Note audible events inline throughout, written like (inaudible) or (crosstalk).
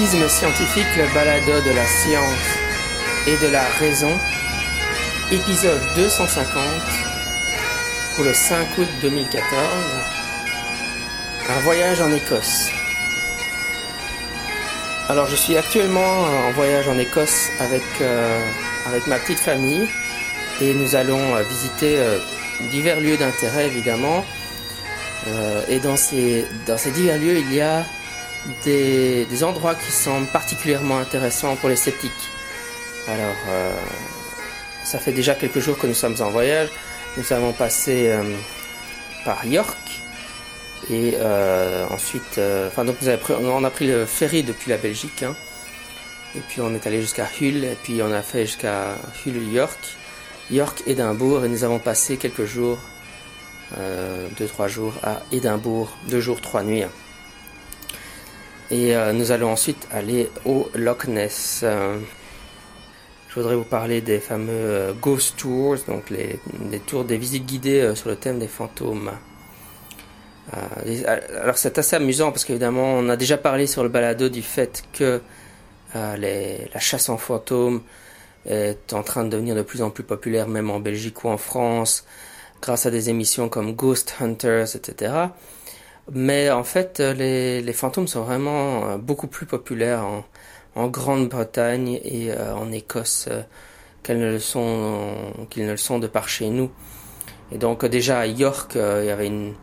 Scientifique, le balado de la science et de la raison, épisode 250 pour le 5 août 2014, un voyage en Écosse. Alors je suis actuellement en voyage en Écosse avec, euh, avec ma petite famille et nous allons euh, visiter euh, divers lieux d'intérêt évidemment. et dans ces, dans ces divers lieux, il y a des, endroits qui semblent particulièrement intéressants pour les sceptiques. Alors, euh, ça fait déjà quelques jours que nous sommes en voyage. Nous avons passé euh, par York et euh, ensuite, euh, enfin donc nous pris, on a pris le ferry depuis la Belgique. Hein, et puis on est allé jusqu'à Hull et puis on a fait jusqu'à Hull, York, York, Édimbourg et nous avons passé quelques jours, deux trois jours à Édimbourg, deux jours trois nuits. Et euh, nous allons ensuite aller au Loch Ness. Euh, je voudrais vous parler des fameux euh, Ghost Tours, donc les, tours des visites guidées sur le thème des fantômes. alors c'est assez amusant parce qu'évidemment on a déjà parlé sur le balado du fait que la chasse en fantômes est en train de devenir de plus en plus populaire même en Belgique ou en France grâce à des émissions comme Ghost Hunters, etc. Mais en fait, les, les fantômes sont vraiment euh, beaucoup plus populaires en, Grande-Bretagne et euh, en Écosse euh, qu'ils ne le sont de par chez nous. Et donc déjà à York, il y avait une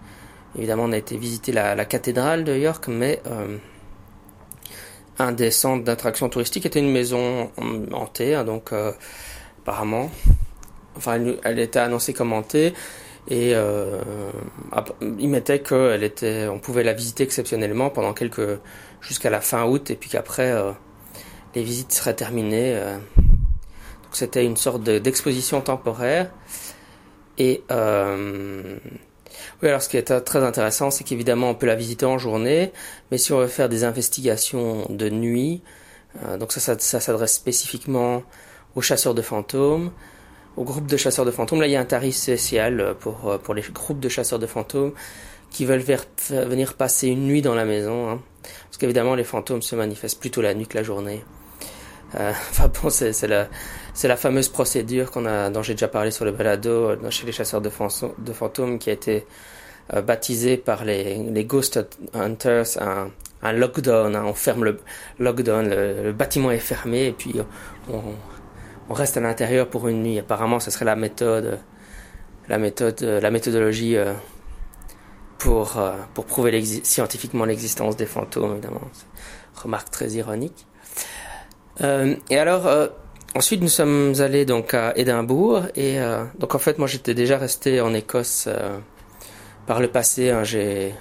évidemment on a été visiter la, la cathédrale de York, mais un des centres d'attraction touristique était une maison hantée, hein, donc apparemment, enfin elle, elle était annoncée comme hantée et euh, il mettait qu'elle était, on pouvait la visiter exceptionnellement pendant quelques, jusqu'à la fin août, et puis qu'après euh, les visites seraient terminées. Euh. Donc c'était une sorte d'exposition temporaire. Et oui, alors ce qui est très intéressant, c'est qu'évidemment on peut la visiter en journée, mais si on veut faire des investigations de nuit, euh, donc ça, ça, ça s'adresse spécifiquement aux chasseurs de fantômes au groupe de chasseurs de fantômes. Là, il y a un tarif spécial euh, pour, euh, pour les groupes de chasseurs de fantômes qui veulent venir passer une nuit dans la maison. Hein. Parce qu'évidemment, les fantômes se manifestent plutôt la nuit que la journée. Euh, (laughs) enfin bon, c'est la, la fameuse procédure qu'on a, dont j'ai déjà parlé sur le balado chez les chasseurs de, fantômes qui a été baptisée par les, Ghost Hunters un, lockdown. Hein. On ferme le lockdown, le, bâtiment est fermé et puis on reste à l'intérieur pour une nuit. Apparemment, ce serait la méthode, la méthode, la méthodologie euh, pour euh, pour prouver scientifiquement l'existence des fantômes. Évidemment, remarque très ironique. Euh, et alors, ensuite, nous sommes allés donc à Édimbourg et donc en fait, moi, j'étais déjà resté en Écosse par le passé. Hein, j'ai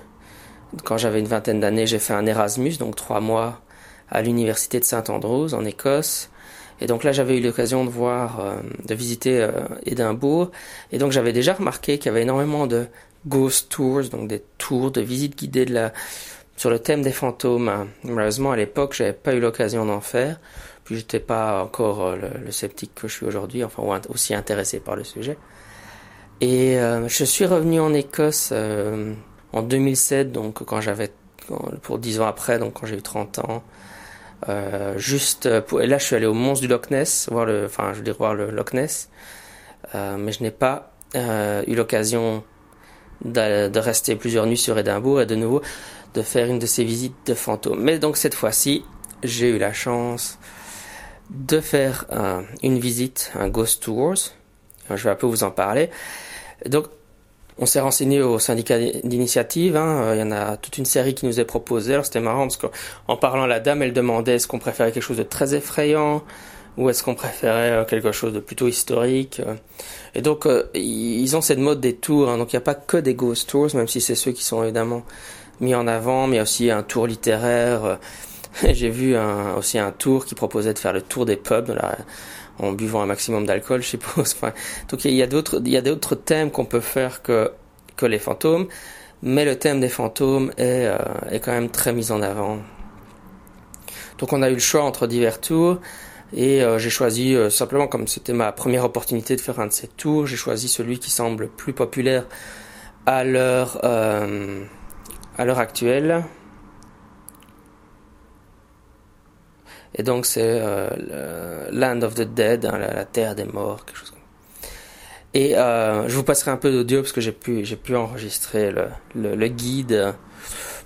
quand j'avais une vingtaine d'années, j'ai fait un Erasmus, donc trois mois à l'université de Saint Andrews en Écosse. Et donc là, j'avais eu l'occasion de voir, euh, de visiter euh, Édimbourg. Et donc j'avais déjà remarqué qu'il y avait énormément de ghost tours, donc des tours de visites guidées sur le thème des fantômes. Malheureusement, à l'époque, j'avais pas eu l'occasion d'en faire. Puis j'étais pas encore euh, le, sceptique que je suis aujourd'hui, enfin aussi intéressé par le sujet. Et je suis revenu en Écosse en 2007, donc quand j'avais pour dix ans après, donc quand j'ai eu 30 ans. Euh, juste pour, et là je suis allé au monstre du Loch Ness voir le enfin je dire voir le Loch Ness. Euh, mais je n'ai pas euh, eu l'occasion de, de, rester plusieurs nuits sur Édimbourg et de nouveau de faire une de ces visites de fantômes. Mais donc cette fois-ci j'ai eu la chance de faire une visite un ghost tours. Je vais un peu vous en parler. Donc on s'est renseigné au syndicat d'initiative. Hein. Euh, il y en a toute une série qui nous est proposée. Alors c'était marrant parce qu'en parlant à la dame, elle demandait est-ce qu'on préférait quelque chose de très effrayant ou est-ce qu'on préférait euh, quelque chose de plutôt historique. Euh. Et donc ils ont cette mode des tours. Hein. Donc il n'y a pas que des ghost tours, même si c'est ceux qui sont évidemment mis en avant, mais il y a aussi un tour littéraire. (laughs) J'ai vu aussi un tour qui proposait de faire le tour des pubs. Là, en buvant un maximum d'alcool, je suppose. (laughs) Enfin, donc il y a d'autres, thèmes qu'on peut faire que les fantômes, mais le thème des fantômes est euh, est quand même très mis en avant. Donc on a eu le choix entre divers tours et euh, j'ai choisi euh, simplement comme c'était ma première opportunité de faire un de ces tours, j'ai choisi celui qui semble plus populaire à l'heure actuelle. Et donc c'est Land of the Dead, hein, la, terre des morts, quelque chose comme ça. Et je vous passerai un peu d'audio parce que j'ai pu, j'ai pu enregistrer le, le, le guide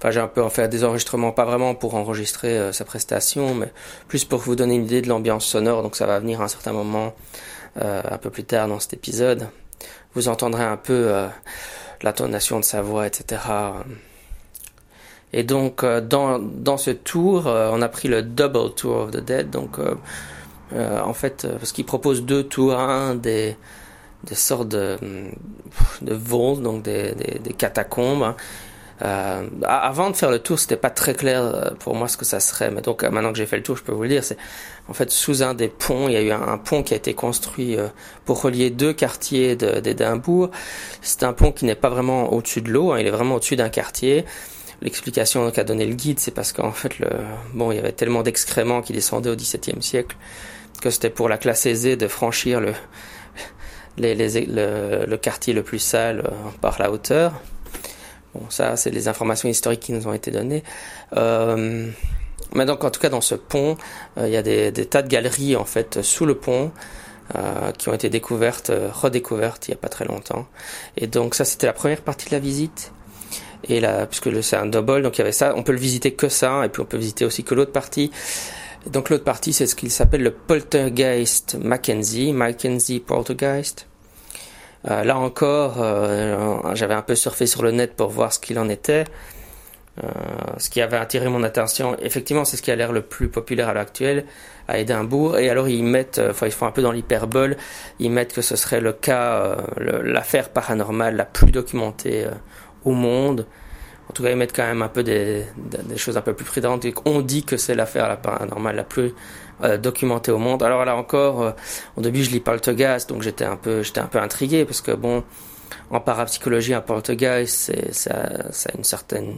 Enfin, j'ai un peu en fait des enregistrements, pas vraiment pour enregistrer euh, sa prestation, mais plus pour vous donner une idée de l'ambiance sonore. Donc ça va venir à un certain moment, euh, un peu plus tard dans cet épisode. Vous entendrez un peu euh, l'intonation de sa voix, etc. Et donc dans dans ce tour, on a pris le double tour of the dead. Donc en fait, parce qu'il propose deux tours, un des des sortes de, de vaults, donc des, des, des catacombes, hein, euh, avant de faire le tour, c'était pas très clair euh, pour moi ce que ça serait. Mais donc euh, maintenant que j'ai fait le tour, je peux vous le dire. C'est en fait sous un des ponts, il y a eu un, pont qui a été construit euh, pour relier deux quartiers d'Édimbourg. C'est un pont qui n'est pas vraiment au-dessus de l'eau, hein, il est vraiment au-dessus d'un quartier. L'explication qu'a donné le guide, c'est parce qu'en fait, bon, il y avait tellement d'excréments qui descendaient au XVIIe siècle que c'était pour la classe aisée de franchir le, le, quartier le plus sale par la hauteur. Bon, ça, c'est les informations historiques qui nous ont été données. Euh, mais donc, en tout cas, dans ce pont, euh, il y a des, tas de galeries en fait sous le pont euh, qui ont été découvertes, euh, redécouvertes il y a pas très longtemps. Et donc, ça, c'était la première partie de la visite. Et là, puisque c'est un double, donc il y avait ça, on peut le visiter que ça, et puis on peut visiter aussi que l'autre partie. Donc l'autre partie, c'est ce qu'il s'appelle le Poltergeist Mackenzie, Mackenzie Poltergeist. Euh, là encore, euh, j'avais un peu surfé sur le net pour voir ce qu'il en était. Euh, ce qui avait attiré mon attention, effectivement, c'est ce qui a l'air le plus populaire à l'heure actuelle à Édimbourg. Et alors ils mettent, enfin ils font un peu dans l'hyperbole, ils mettent que ce serait le cas, l'affaire paranormale la plus documentée au monde. En tout cas, ils mettent quand même un peu des, des choses un peu plus prudentes. On dit que c'est l'affaire paranormale la plus euh, documenté au monde. Alors là encore, euh, au début je lis Poltergeist, donc j'étais un peu, j'étais un peu intrigué parce que bon, en parapsychologie, un Poltergeist, c'est ça, ça une certaine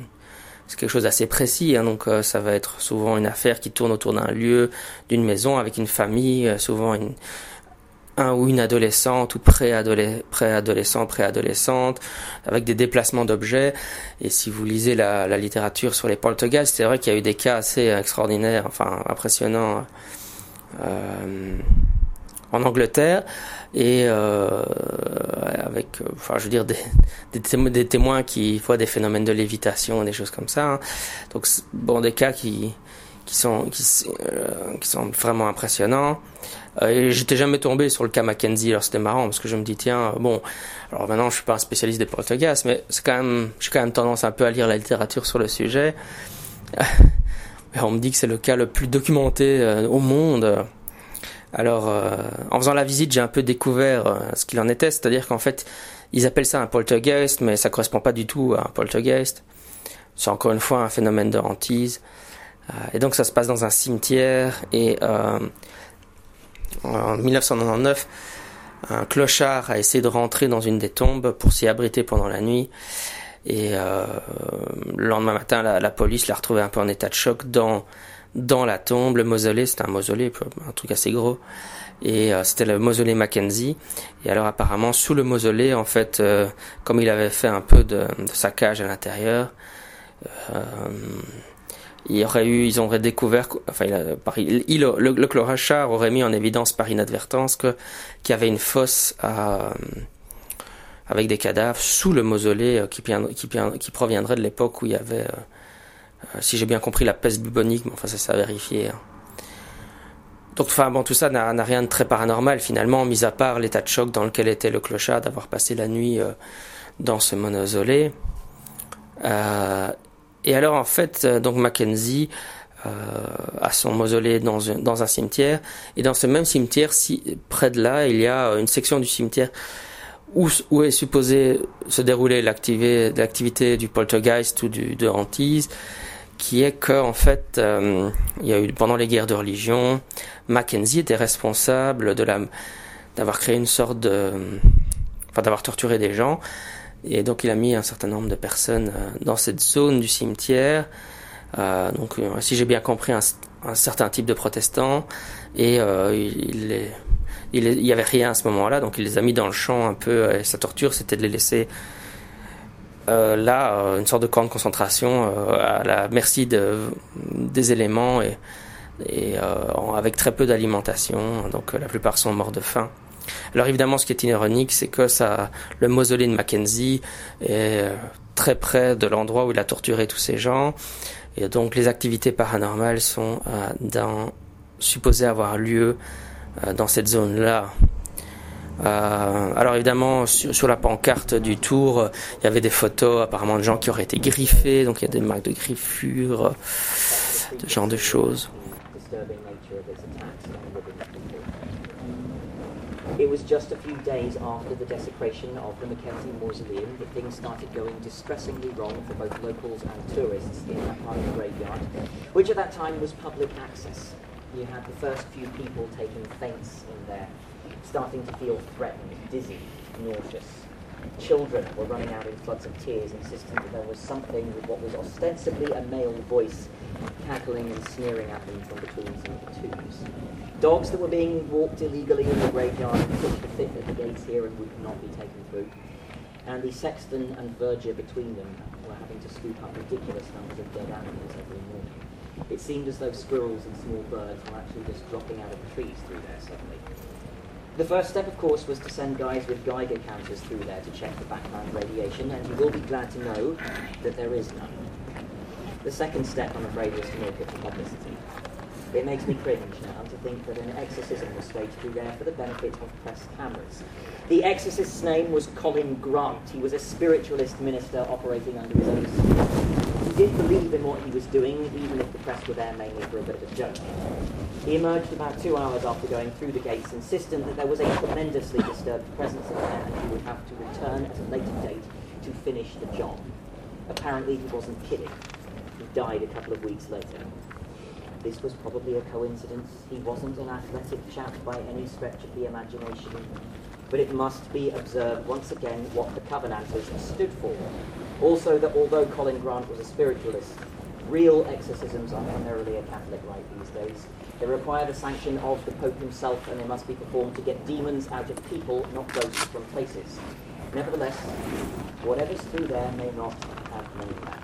c'est quelque chose d'assez précis, hein, donc euh, ça va être souvent une affaire qui tourne autour d'un lieu, d'une maison, avec une famille, souvent une, un ou une adolescente ou pré-adolescent, préadolescente, avec des déplacements d'objets. Et si vous lisez la, la littérature sur les poltergeists, c'est vrai qu'il y a eu des cas assez extraordinaires, enfin impressionnants euh, en Angleterre et euh, avec, enfin je veux dire des, des, témoins qui voient des phénomènes de lévitation, des choses comme ça. Hein. Donc bon des cas qui qui sont qui, euh, qui sont vraiment impressionnants. Euh, j'étais jamais tombé sur le cas Mackenzie, alors c'était marrant parce que je me dis tiens bon, alors maintenant je suis pas un spécialiste des poltergeists, mais c'est quand j'ai quand même tendance un peu à lire la littérature sur le sujet. (laughs) on me dit que c'est le cas le plus documenté euh, au monde. Alors, en faisant la visite, j'ai un peu découvert ce qu'il en était, c'est-à-dire qu'en fait, ils appellent ça un poltergeist, mais ça correspond pas du tout à un poltergeist. C'est encore une fois un phénomène de hantise. Et donc, ça se passe dans un cimetière et en 1999, un clochard a essayé de rentrer dans une des tombes pour s'y abriter pendant la nuit. Et euh, le lendemain matin, la, police l'a retrouvé un peu en état de choc dans dans la tombe. Le mausolée, c'était un mausolée, un truc assez gros. Et euh, c'était le mausolée Mackenzie. Et alors apparemment, sous le mausolée, en fait, euh, comme il avait fait un peu de, de saccage à l'intérieur, euh, il aurait eu, ils auraient découvert, enfin, il, il, le, le aurait mis en évidence par inadvertance que qu'il y avait une fosse à, avec des cadavres sous le mausolée euh, qui, qui, qui proviendrait de l'époque où il y avait, euh, euh, si j'ai bien compris, la peste bubonique, mais enfin ça s'est vérifié. Hein. Donc, enfin bon, tout ça n'a rien de très paranormal finalement, mis à part l'état de choc dans lequel était le clochard d'avoir passé la nuit dans ce mausolée. Euh, et alors en fait, euh, donc Mackenzie euh, a son mausolée dans un, dans un cimetière, et dans ce même cimetière, si, près de là, il y a une section du cimetière où, où est supposée se dérouler l'activité du poltergeist ou du, de hantise, qui est que en fait, euh, il y a eu pendant les guerres de religion, Mackenzie était responsable de la d'avoir créé une sorte de, enfin d'avoir torturé des gens et donc il a mis un certain nombre de personnes euh, dans cette zone du cimetière. Euh, donc euh, si j'ai bien compris, un, certain type de protestants. Et il, il, il, y avait rien à ce moment-là, donc il les a mis dans le champ un peu. Et sa torture, c'était de les laisser là, une sorte de camp de concentration à la merci de, des éléments et avec très peu d'alimentation. Donc la plupart sont morts de faim. Alors évidemment, ce qui est ironique, c'est que le mausolée de Mackenzie est très près de l'endroit où il a torturé tous ces gens. Et donc les activités paranormales sont dans, supposées avoir lieu dans cette zone-là. Euh, alors évidemment, sur, la pancarte du tour, il y avait des photos apparemment de gens qui auraient été griffés, donc il y a des marques de griffures, ce genre de choses. It was just a few days after the desecration of the Mackenzie Mausoleum that things started going distressingly wrong for both locals and tourists in that part of the graveyard, which at that time was public access. You had the first few people taking faints in there starting to feel threatened, dizzy, nauseous. Children were running out in floods of tears, insisting that there was something with what was ostensibly a male voice cackling and sneering at them from between some of the tombs. Dogs that were being walked illegally in the graveyard pushed to fit at the gates here and would not be taken through. And the sexton and verger between them were having to scoop up ridiculous numbers of dead animals every morning. It seemed as though squirrels and small birds were actually just dropping out of the trees through there suddenly. The first step, of course, was to send guys with Geiger counters through there to check the background radiation, and you will be glad to know that there is none. The second step, I'm afraid, was to make it for publicity. It makes me cringe now to think that an exorcism was staged through there for the benefit of press cameras. The exorcist's name was Colin Grant. He was a spiritualist minister operating under his own he did believe in what he was doing, even if the press were there mainly for a bit of a joke. He emerged about two hours after going through the gates, insisting that there was a tremendously disturbed presence in there and he would have to return at a later date to finish the job. Apparently, he wasn't kidding. He died a couple of weeks later. This was probably a coincidence. He wasn't an athletic chap by any stretch of the imagination. But it must be observed once again what the Covenanters stood for. Also, that although Colin Grant was a spiritualist, real exorcisms are primarily a Catholic rite these days. They require the sanction of the Pope himself, and they must be performed to get demons out of people, not ghosts from places. Nevertheless, whatever's through there may not have known that.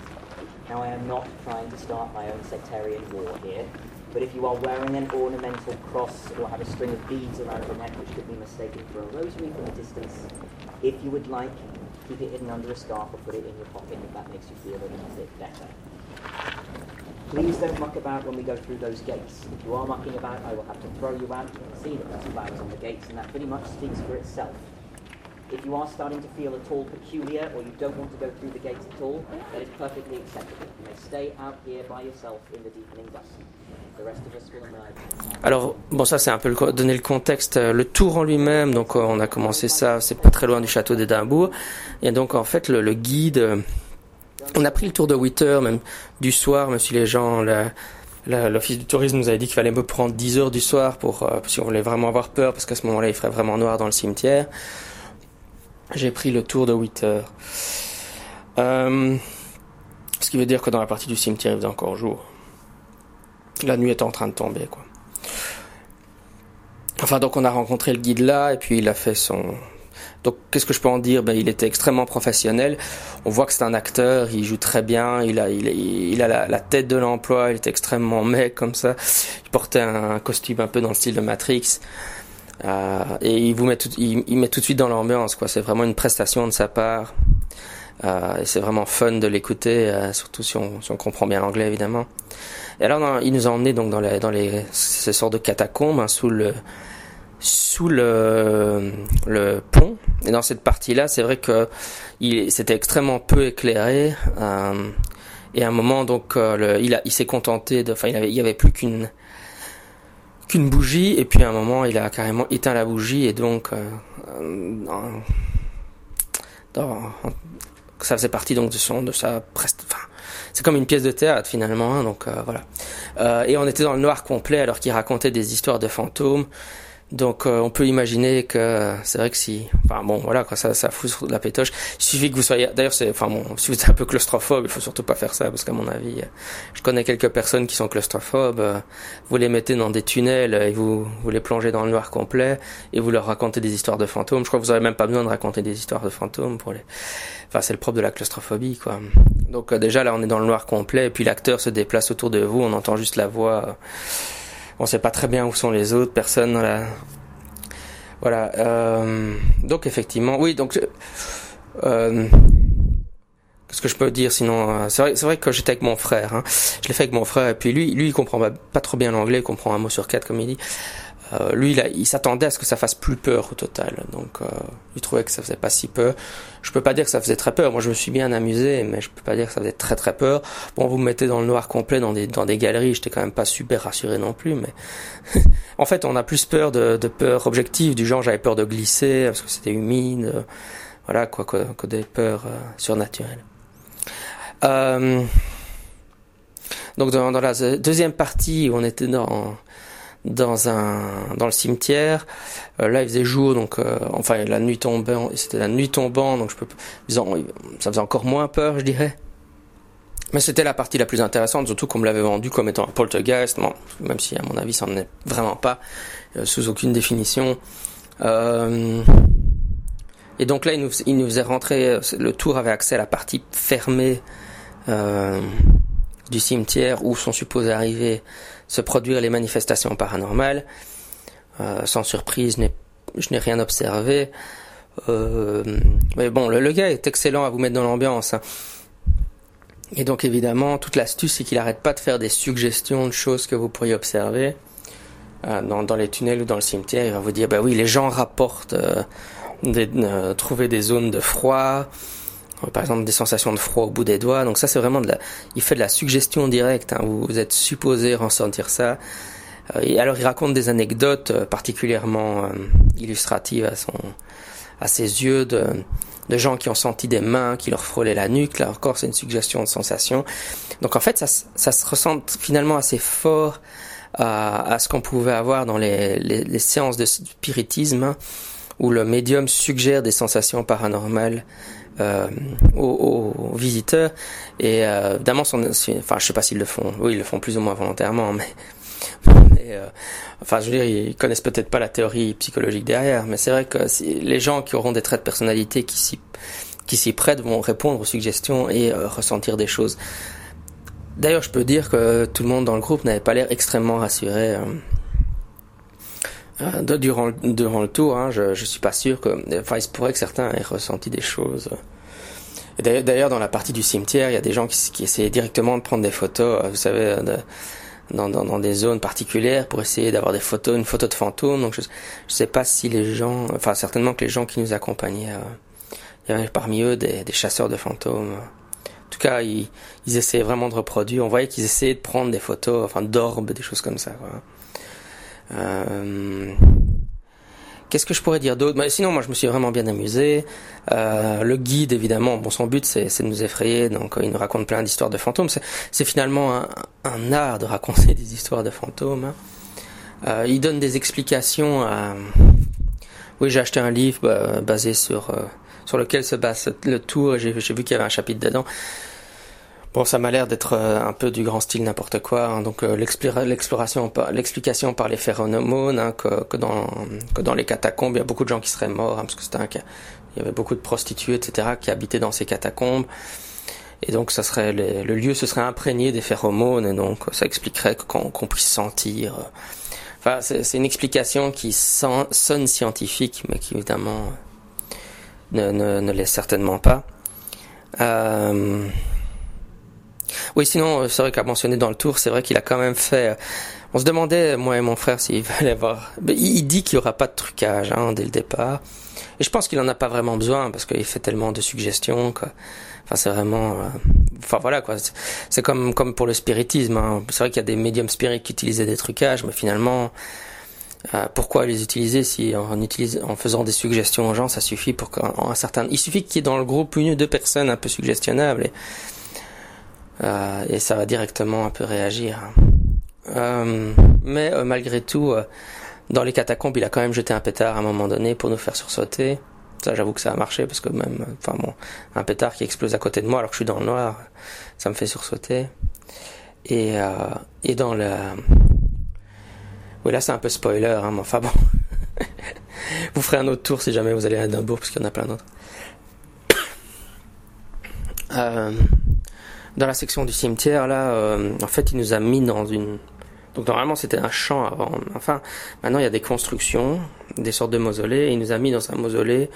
Now, I am not trying to start my own sectarian war here, but if you are wearing an ornamental cross or have a string of beads around your neck which could be mistaken for a rosary from a distance, if you would like, keep it hidden under a scarf or put it in your pocket if that makes you feel a little bit better. Please don't muck about when we go through those gates. If you are mucking about, I will have to throw you out. You can see that there's flags on the gates, and that pretty much speaks for itself. If you are starting to feel at all peculiar or you don't want to go through the gates at all, that is perfectly acceptable. You may stay out here by yourself in the deepening dusk. Alors, bon, ça c'est un peu le, donner le contexte. Euh, le tour en lui-même, donc euh, on a commencé ça, c'est pas très loin du château d'Édimbourg. Et donc en fait, le, le guide euh, on a pris le tour de 8 heures, même du soir, même si les gens, l'office du tourisme nous avait dit qu'il fallait me prendre 10 heures du soir pour, euh, si on voulait vraiment avoir peur, parce qu'à ce moment-là, il ferait vraiment noir dans le cimetière. J'ai pris le tour de 8 heures. Euh, ce qui veut dire que dans la partie du cimetière, il faisait encore jour. La nuit était en train de tomber, quoi. Enfin, donc on a rencontré le guide là, et puis il a fait son, donc, qu'est-ce que je peux en dire? Ben, Il était extrêmement professionnel. On voit que c'est un acteur, il joue très bien, il a, il, a la, tête de l'emploi, il est extrêmement (laughs) mec comme ça. Il portait un costume un peu dans le style de Matrix. Euh, et il vous met tout, il, met tout de suite dans l'ambiance, quoi. C'est vraiment une prestation de sa part. Euh, et c'est vraiment fun de l'écouter, euh, surtout si on, comprend bien l'anglais évidemment. Et alors, il nous a emmené donc dans les, dans les, ces sortes de catacombes, hein, sous le, sous le, le pont. Et dans cette partie-là, c'est vrai que c'était extrêmement peu éclairé. Euh, et à un moment, donc, euh, le, il, a, il s'est contenté de, enfin, il avait, il y avait plus qu'une qu'une bougie. Et puis à un moment, il a carrément éteint la bougie et donc, euh, dans, ça faisait partie donc de son, de sa presque, enfin, c'est comme une pièce de théâtre finalement. Hein, donc voilà. et on était dans le noir complet alors qu'il racontait des histoires de fantômes. Donc euh, on peut imaginer que c'est vrai que si, enfin bon voilà quoi, ça ça fout de la pétoche. Il suffit que vous soyez, d'ailleurs c'est, enfin bon, si vous êtes un peu claustrophobe, il faut surtout pas faire ça parce qu'à mon avis, je connais quelques personnes qui sont claustrophobes. Vous les mettez dans des tunnels et vous vous les plongez dans le noir complet et vous leur racontez des histoires de fantômes. Je crois que vous avez même pas besoin de raconter des histoires de fantômes pour les. Enfin c'est le propre de la claustrophobie quoi. Donc euh, déjà là on est dans le noir complet et puis l'acteur se déplace autour de vous, on entend juste la voix. On sait pas très bien où sont les autres personnes dans. Voilà. Euh, donc effectivement, oui. Donc. Euh, Qu'est-ce que je peux dire sinon euh, C'est vrai, vrai que j'étais avec mon frère. Hein. Je l'ai fait avec mon frère et puis lui, lui, il comprend pas, trop bien l'anglais, il comprend un mot sur quatre comme il dit. Euh, lui, il, il s'attendait à ce que ça fasse plus peur au total. Donc, euh, il trouvait que ça faisait pas si peur. Je peux pas dire que ça faisait très peur. Moi, je me suis bien amusé, mais je peux pas dire que ça faisait très très peur. Bon, vous me mettez dans le noir complet dans des dans des galeries, j'étais quand même pas super rassuré non plus. Mais (laughs) en fait, on a plus peur de, de peur objective du genre j'avais peur de glisser parce que c'était humide, euh, voilà quoi, que, que des peurs euh, surnaturelles. Donc dans, dans, la deuxième partie où on était dans dans un dans le cimetière, euh, là il faisait jour donc euh, enfin la nuit tombait, c'était la nuit tombant donc je peux ça faisait encore moins peur je dirais. Mais c'était la partie la plus intéressante, surtout qu'on me l'avait vendu comme étant un poltergeist, même si à mon avis ça n'en est vraiment pas, euh, sous aucune définition. Euh, et donc là, il nous, il nous faisait rentrer, le tour avait accès à la partie fermée du cimetière où sont supposées arriver se produire les manifestations paranormales. Euh, sans surprise, je n'ai rien observé. Euh, mais bon, le, gars est excellent à vous mettre dans l'ambiance. Hein. Et donc évidemment, toute l'astuce, c'est qu'il n'arrête pas de faire des suggestions de choses que vous pourriez observer. Euh, dans, les tunnels ou dans le cimetière, il va vous dire, bah oui, les gens rapportent euh, trouver des zones de froid, par exemple des sensations de froid au bout des doigts. Donc ça c'est vraiment de la, il fait de la suggestion directe. Hein. Vous, êtes supposé ressentir ça. Euh, et alors il raconte des anecdotes euh, particulièrement euh, illustratives à son, à ses yeux de, de gens qui ont senti des mains qui leur frôlaient la nuque. Là encore c'est une suggestion de sensation. Donc en fait ça, ça se ressent finalement assez fort à, à ce qu'on pouvait avoir dans les, les, les séances de spiritisme. Où le médium suggère des sensations paranormales euh, aux, aux, visiteurs. Et euh, évidemment, son, enfin, je sais pas s'ils le font. Oui, ils le font plus ou moins volontairement, mais, euh, enfin, je veux dire, ils connaissent peut-être pas la théorie psychologique derrière. Mais c'est vrai que les gens qui auront des traits de personnalité qui s'y qui s'y prêtent vont répondre aux suggestions et euh, ressentir des choses. D'ailleurs, je peux dire que tout le monde dans le groupe n'avait pas l'air extrêmement rassuré. Euh, durant, durant le tour, hein, je, je suis pas sûr que, enfin, il se pourrait que certains aient ressenti des choses. D'ailleurs, dans la partie du cimetière, il y a des gens qui, qui essaient directement de prendre des photos, euh, vous savez, de, dans, dans, dans, des zones particulières pour essayer d'avoir des photos, une photo de fantôme. Donc, je, je sais pas si les gens, enfin, certainement que les gens qui nous accompagnaient, euh, il y avait parmi eux des, des chasseurs de fantômes. En tout cas, ils, ils essayaient vraiment de reproduire. On voyait qu'ils essayaient de prendre des photos, enfin, d'orbes, des choses comme ça. Quoi. Euh, Qu'est-ce que je pourrais dire d'autre? Bah, Sinon, moi, je me suis vraiment bien amusé. Euh, le guide, évidemment, bon, son but, c'est de nous effrayer. Donc, euh, il nous raconte plein d'histoires de fantômes. C'est finalement un, un, art de raconter (laughs) des histoires de fantômes. Hein. Euh, il donne des explications. À... Oui, j'ai acheté un livre bah, basé sur euh, sur lequel se base le tour. J'ai vu qu'il y avait un chapitre dedans. Bon, ça m'a l'air d'être euh, un peu du grand style n'importe quoi. Hein. Donc euh, l'exploration, l'explication par les phéromones, hein, que, dans les catacombes, il y a beaucoup de gens qui seraient morts, hein, parce que c'était un il y avait beaucoup de prostituées, etc., qui habitaient dans ces catacombes. Et donc, ça serait le lieu se serait imprégné des phéromones, et donc ça expliquerait qu'on puisse sentir. Euh, enfin, c'est une explication qui sonne scientifique, mais qui évidemment ne, ne, ne l'est certainement pas. Euh, oui, sinon, euh, c'est vrai qu'à mentionner dans le tour, c'est vrai qu'il a quand même fait. Euh, on se demandait, moi et mon frère, s'il (laughs) fallait voir. Il dit qu'il y aura pas de trucage hein, dès le départ. Et je pense qu'il en a pas vraiment besoin parce qu'il fait tellement de suggestions. Quoi. Enfin, c'est vraiment. Euh, enfin voilà quoi. C'est comme comme pour le spiritisme. Hein. C'est vrai qu'il y a des médiums spirites qui utilisaient des trucages, mais finalement. pourquoi les utiliser si en, utilise, en faisant des suggestions aux gens, ça suffit pour qu'un certain. Il suffit qu'il y ait dans le groupe une ou deux personnes un peu suggestionnables et, euh, et ça va directement un peu réagir. Euh, mais euh, malgré tout, euh, dans les catacombes, il a quand même jeté un pétard à un moment donné pour nous faire sursauter. Ça, j'avoue que ça a marché parce que même, enfin bon, un pétard qui explose à côté de moi alors que je suis dans le noir, ça me fait sursauter. Et, et dans le, oui là c'est un peu spoiler, hein, mais enfin bon, (laughs) vous ferez un autre tour si jamais vous allez à Edinburgh parce qu'il y en a plein d'autres. (coughs) Euh, dans la section du cimetière, là, euh, en fait, il nous a mis dans une Donc normalement c'était un champ avant. Enfin, maintenant il y a des constructions, des sortes de mausolées. il nous a mis dans un mausolée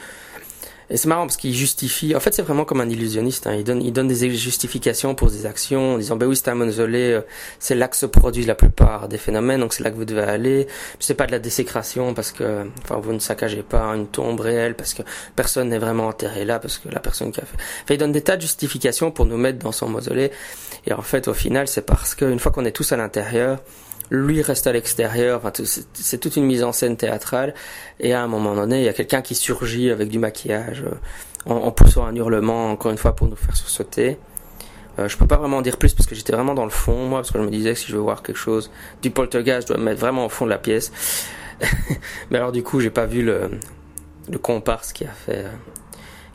et c'est marrant parce qu'il justifie. En fait, c'est vraiment comme un illusionniste. Hein. Il donne, il donne des justifications pour des actions en disant ben oui, c'est un mausolée, euh, c'est là que se produisent la plupart des phénomènes, donc c'est là que vous devez aller. C'est pas de la désécration parce que, enfin, vous ne saccagez pas une tombe réelle parce que personne n'est vraiment enterré là parce que la personne qui a fait. Enfin, il donne des tas de justifications pour nous mettre dans son mausolée. Et en fait, au final, c'est parce qu'une fois qu'on est tous à l'intérieur, lui reste à l'extérieur. Enfin, c'est toute une mise en scène théâtrale. Et à un moment donné, il y a quelqu'un qui surgit avec du maquillage, euh, en, poussant un hurlement, encore une fois, pour nous faire sursauter. Euh, je peux pas vraiment en dire plus parce que j'étais vraiment dans le fond, moi, parce que je me disais que si je veux voir quelque chose du poltergeist, je dois me mettre vraiment au fond de la pièce. (laughs) Mais alors, du coup, j'ai pas vu le, le comparse qui a fait,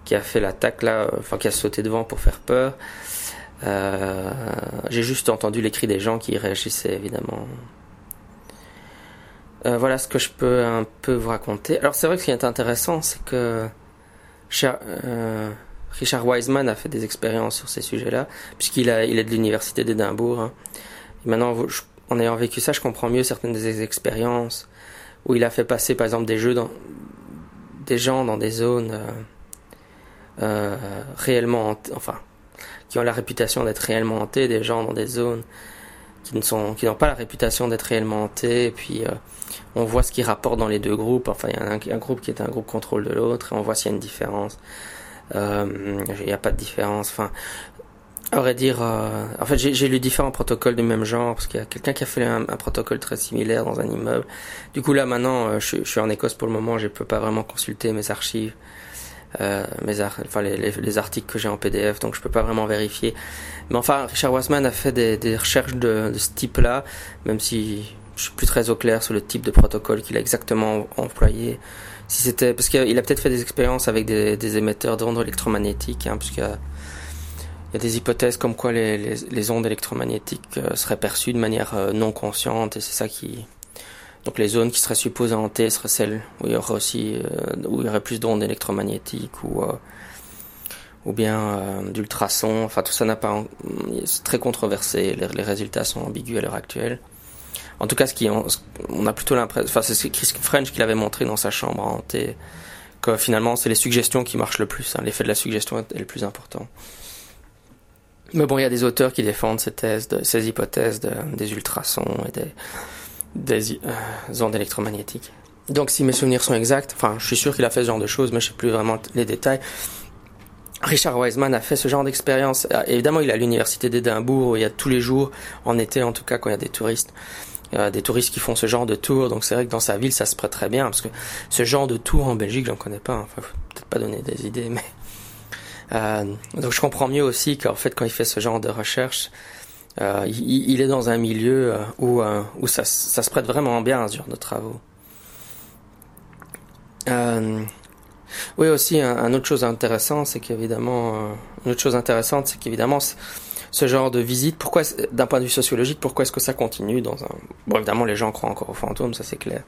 qui a fait l'attaque là, enfin, qui a sauté devant pour faire peur. Euh, j'ai juste entendu les cris des gens qui réagissaient évidemment. Euh, voilà ce que je peux un peu vous raconter. Alors c'est vrai que ce qui est intéressant, c'est que euh, Richard Wiseman a fait des expériences sur ces sujets-là, puisqu'il il est de l'université d'Édimbourg. Hein. Maintenant, en ayant vécu ça, je comprends mieux certaines des expériences où il a fait passer, par exemple, des jeux dans des gens dans des zones réellement, enfin, ont la réputation d'être réellement hantés, des gens dans des zones qui ne sont, qui n'ont pas la réputation d'être réellement hantés. Et puis euh, on voit ce qui rapporte dans les deux groupes. Enfin, il y a un, groupe qui est un groupe contrôle de l'autre, et on voit s'il y a une différence. Euh, il n'y a pas de différence. Enfin, à vrai dire, euh, en fait, j'ai lu différents protocoles du même genre parce qu'il y a quelqu'un qui a fait un, protocole très similaire dans un immeuble. Du coup, là, maintenant, je, je, suis en Écosse pour le moment, je peux pas vraiment consulter mes archives euh, mes enfin les, les, articles que j'ai en PDF, donc je peux pas vraiment vérifier. Mais enfin, Richard Wassman a fait des, des recherches de, de ce type-là, même si je suis plus très au clair sur le type de protocole qu'il a exactement employé. Si c'était parce qu'il a peut-être fait des expériences avec des, des émetteurs d'ondes électromagnétiques, hein, puisqu'il y y a des hypothèses comme quoi les, les, les ondes électromagnétiques euh, seraient perçues de manière euh, non consciente, et c'est ça qui donc les zones qui seraient supposées hantées seraient celles où il y aurait aussi euh, où il y aurait plus d'ondes électromagnétiques ou euh, ou bien euh, d'ultrasons. Enfin tout ça n'a pas c'est très controversé. Les, résultats sont ambigus à l'heure actuelle. En tout cas, ce qui on, a plutôt l'impression, enfin c'est Chris French qui l'avait montré dans sa chambre hantée que finalement c'est les suggestions qui marchent le plus. Hein. L'effet de la suggestion est le plus important. Mais bon, il y a des auteurs qui défendent ces thèses, ces hypothèses des ultrasons et des des euh, ondes électromagnétiques. Donc si mes souvenirs sont exacts, enfin je suis sûr qu'il a fait ce genre de choses, mais je sais plus vraiment les détails. Richard Wiseman a fait ce genre d'expérience. Euh, évidemment, il est à l'université d'Édimbourg, où il y a tous les jours, en été en tout cas, quand il y a des touristes, a des touristes qui font ce genre de tour. Donc c'est vrai que dans sa ville, ça se prête très bien, parce que ce genre de tour en Belgique, j'en connais pas. Enfin, faut peut-être pas donner des idées, mais euh, donc je comprends mieux aussi qu'en fait, quand il fait ce genre de recherche, euh, il, est dans un milieu euh, où, euh, où ça, ça, se prête vraiment bien à ce genre de travaux. oui aussi, un, autre chose intéressante, c'est qu'évidemment, une autre chose intéressante, c'est qu'évidemment, ce genre de visite, pourquoi, d'un point de vue sociologique, pourquoi est-ce que ça continue dans un... Bon, évidemment, les gens croient encore aux fantômes, ça c'est clair.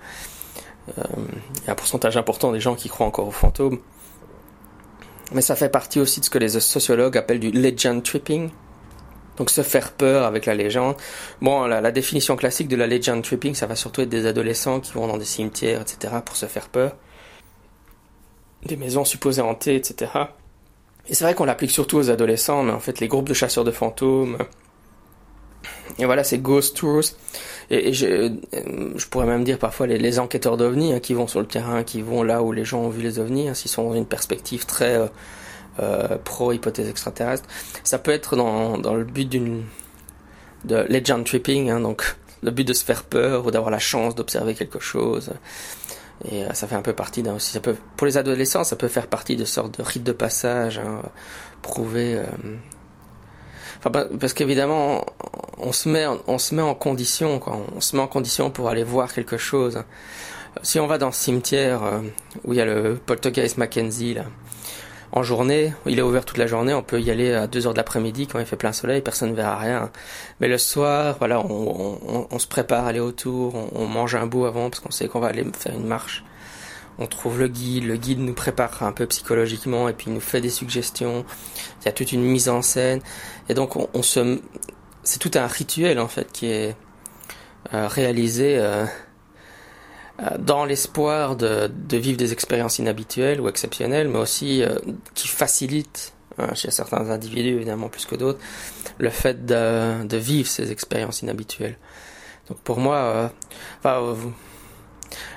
Il y a un pourcentage important des gens qui croient encore aux fantômes. Mais ça fait partie aussi de ce que les sociologues appellent du legend tripping. Donc se faire peur avec la légende. Bon, la, définition classique de la legend tripping, ça va surtout être des adolescents qui vont dans des cimetières, etc. pour se faire peur. Des maisons supposées hantées, etc. Et c'est vrai qu'on l'applique surtout aux adolescents, mais en fait les groupes de chasseurs de fantômes. Et voilà, c'est ghost tours. Et, je, pourrais même dire parfois les, enquêteurs d'ovnis hein, qui vont sur le terrain, qui vont là où les gens ont vu les ovnis, hein, s'ils sont dans une perspective très euh, euh, pro-hypothèse extraterrestre. Ça peut être dans, dans le but d'une de legend tripping, hein, donc le but de se faire peur ou d'avoir la chance d'observer quelque chose. Et euh, ça fait un peu partie d'un aussi. Ça peut, pour les adolescents, ça peut faire partie de sortes de rites de passage, hein, prouver. Euh, enfin, parce qu'évidemment, on se met, on se met en condition, quoi. On se met en condition pour aller voir quelque chose. Si on va dans ce cimetière où il y a le poltergeist Mackenzie là, en journée, il est ouvert toute la journée, on peut y aller à 2 heures de l'après-midi quand il fait plein soleil, personne ne verra rien. Mais le soir, voilà, on, se prépare à aller autour, on, on mange un bout avant parce qu'on sait qu'on va aller faire une marche. On trouve le guide, le guide nous prépare un peu psychologiquement et puis il nous fait des suggestions. Il y a toute une mise en scène et donc on, se, c'est tout un rituel en fait qui est réalisées dans l'espoir de, de, vivre des expériences inhabituelles ou exceptionnelles, mais aussi qui facilitent Hein, chez certains individus évidemment plus que d'autres, le fait de, de, vivre ces expériences inhabituelles. Donc pour moi, euh, enfin, euh,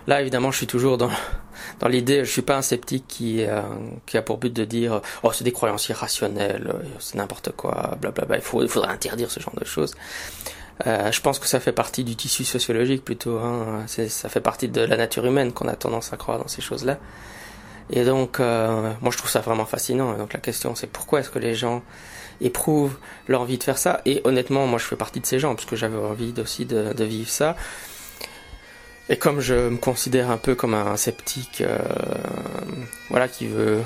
là évidemment je suis toujours dans, (laughs) dans l'idée, je suis pas un sceptique qui, euh, qui a pour but de dire oh c'est des croyances irrationnelles, c'est n'importe quoi, blablabla, il, faut, il faudrait interdire ce genre de choses. Euh, je pense que ça fait partie du tissu sociologique plutôt, hein. ça fait partie de la nature humaine qu'on a tendance à croire dans ces choses-là. Et donc, euh, moi, je trouve ça vraiment fascinant. Donc, la question, c'est pourquoi est-ce que les gens éprouvent l'envie de faire ça? Et honnêtement, moi, je fais partie de ces gens, parce que j'avais envie aussi de, de, vivre ça. Et comme je me considère un peu comme un sceptique, euh, voilà, qui veut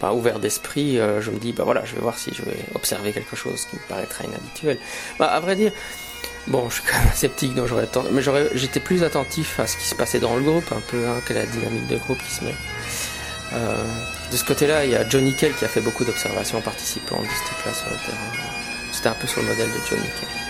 pas ouvert d'esprit, euh, je me dis, bah voilà, je vais voir si je vais observer quelque chose qui me paraîtra inhabituel. Bah, à vrai dire, bon, je suis quand même (laughs) sceptique, donc j'aurais, mais j'étais plus attentif à ce qui se passait dans le groupe, un peu, hein, que la dynamique de groupe qui se met. Euh, de ce côté-là, il y a Johnny Kell qui a fait beaucoup d'observations en participant de ce type-là sur le terrain. C'était un peu sur le modèle de Johnny Kell.